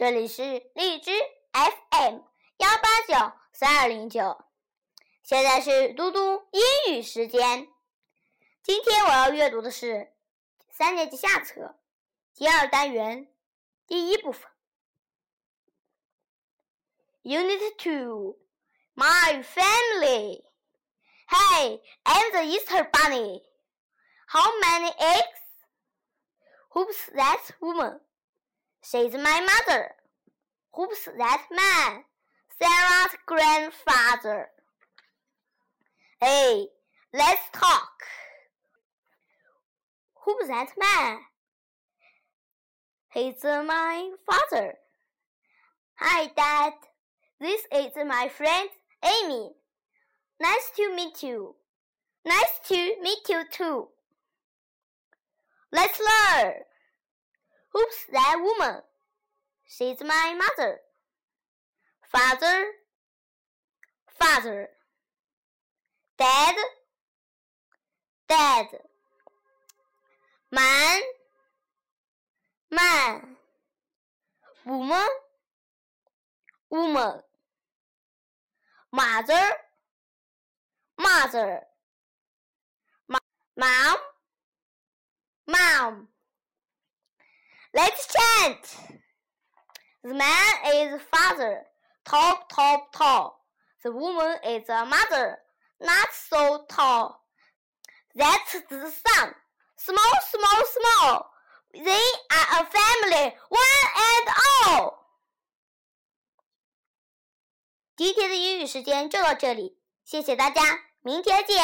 这里是荔枝 FM 幺八九三二零九，现在是嘟嘟英语时间。今天我要阅读的是三年级下册第二单元第一部分，Unit Two My Family。Hey, I'm the Easter Bunny. How many eggs? Who's that woman? She's my mother. Who's that man? Sarah's grandfather. Hey, let's talk. Who's that man? He's my father. Hi, Dad. This is my friend Amy. Nice to meet you. Nice to meet you too. Let's learn. Who's that woman? She's my mother. Father, father. Dad, dad. Man, man. Woman, woman. Mother, mother. Mom, mom. Let's chant. The man is father, tall, tall, tall. The woman is a mother, not so tall. That's the son, small, small, small. They are a family, one and all. 今天的英语时间就到这里，谢谢大家，明天见。